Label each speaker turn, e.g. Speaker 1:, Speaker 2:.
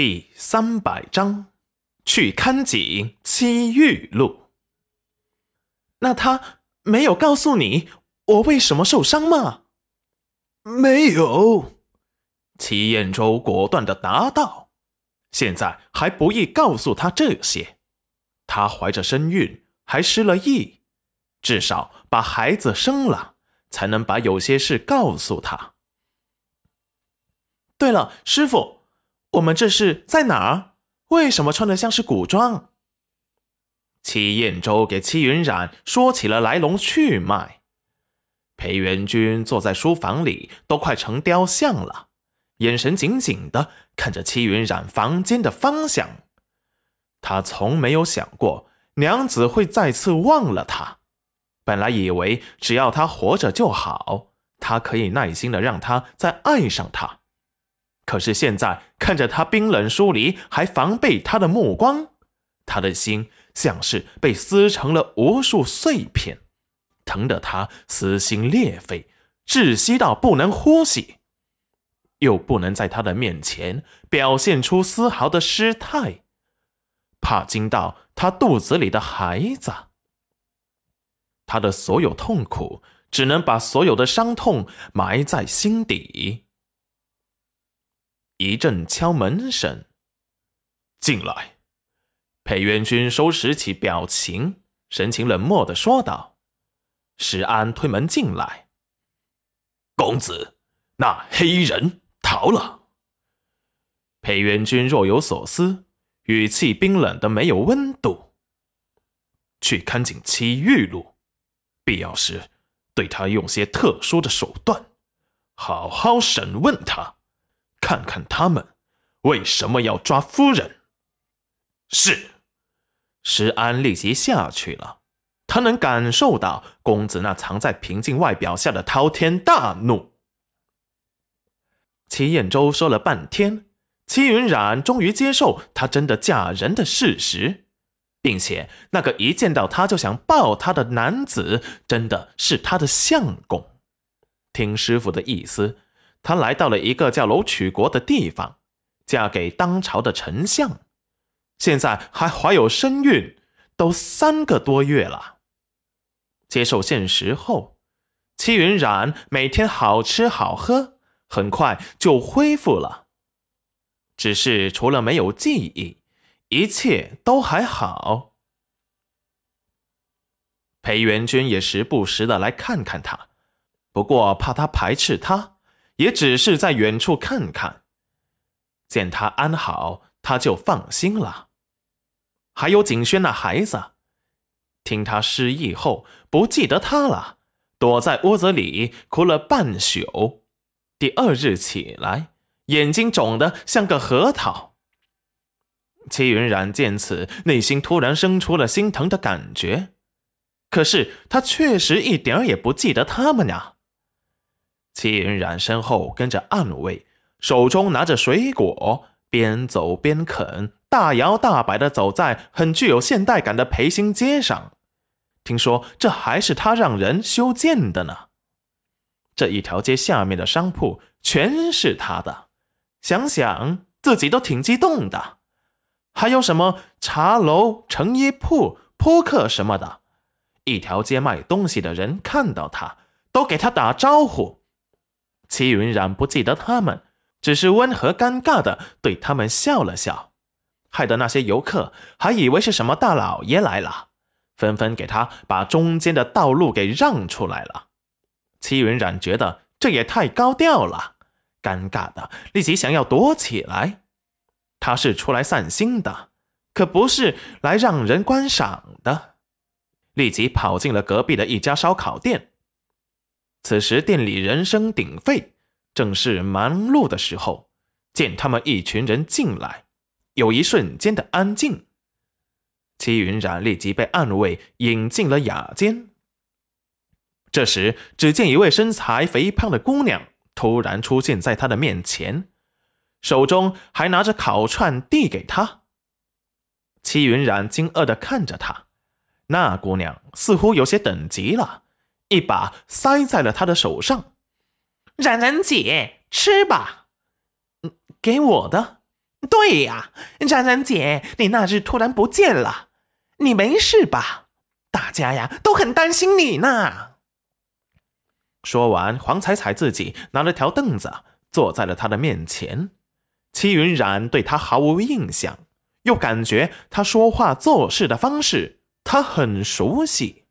Speaker 1: 第三百章，去看景七玉露。那他没有告诉你我为什么受伤吗？
Speaker 2: 没有。
Speaker 1: 齐彦周果断的答道：“现在还不宜告诉他这些。他怀着身孕，还失了忆，至少把孩子生了，才能把有些事告诉他。对了，师傅。”我们这是在哪儿？为什么穿的像是古装？戚彦周给戚云染说起了来龙去脉。裴元君坐在书房里，都快成雕像了，眼神紧紧的看着戚云染房间的方向。他从没有想过娘子会再次忘了他。本来以为只要他活着就好，他可以耐心的让他再爱上他。可是现在看着他冰冷疏离，还防备他的目光，他的心像是被撕成了无数碎片，疼得他撕心裂肺，窒息到不能呼吸，又不能在他的面前表现出丝毫的失态，怕惊到他肚子里的孩子。他的所有痛苦，只能把所有的伤痛埋在心底。一阵敲门声，进来。裴元君收拾起表情，神情冷漠的说道：“石安推门进来，
Speaker 2: 公子，那黑衣人逃了。”
Speaker 1: 裴元君若有所思，语气冰冷的没有温度。去看景七玉露，必要时对他用些特殊的手段，好好审问他。看看他们为什么要抓夫人？
Speaker 2: 是，
Speaker 1: 石安立即下去了。他能感受到公子那藏在平静外表下的滔天大怒。齐彦周说了半天，齐云染终于接受她真的嫁人的事实，并且那个一见到他就想抱她的男子，真的是他的相公。听师傅的意思。她来到了一个叫楼曲国的地方，嫁给当朝的丞相，现在还怀有身孕，都三个多月了。接受现实后，戚云染每天好吃好喝，很快就恢复了。只是除了没有记忆，一切都还好。裴元君也时不时的来看看他，不过怕他排斥他。也只是在远处看看，见他安好，他就放心了。还有景轩那孩子，听他失忆后不记得他了，躲在屋子里哭了半宿。第二日起来，眼睛肿得像个核桃。戚云染见此，内心突然生出了心疼的感觉。可是他确实一点也不记得他们呀。戚云染身后跟着暗卫，手中拿着水果，边走边啃，大摇大摆的走在很具有现代感的培新街上。听说这还是他让人修建的呢。这一条街下面的商铺全是他的，想想自己都挺激动的。还有什么茶楼、成衣铺、扑克什么的，一条街卖东西的人看到他都给他打招呼。齐云染不记得他们，只是温和尴尬的对他们笑了笑，害得那些游客还以为是什么大老爷来了，纷纷给他把中间的道路给让出来了。齐云染觉得这也太高调了，尴尬的立即想要躲起来。他是出来散心的，可不是来让人观赏的，立即跑进了隔壁的一家烧烤店。此时店里人声鼎沸，正是忙碌的时候。见他们一群人进来，有一瞬间的安静。戚云染立即被暗卫引进了雅间。这时，只见一位身材肥胖的姑娘突然出现在他的面前，手中还拿着烤串递给他。戚云染惊愕的看着她，那姑娘似乎有些等急了。一把塞在了他的手上，冉冉姐，吃吧。嗯，给我的。
Speaker 3: 对呀，冉冉姐，你那日突然不见了，你没事吧？大家呀都很担心你呢。
Speaker 1: 说完，黄彩彩自己拿了条凳子坐在了他的面前。戚云染对他毫无印象，又感觉他说话做事的方式他很熟悉。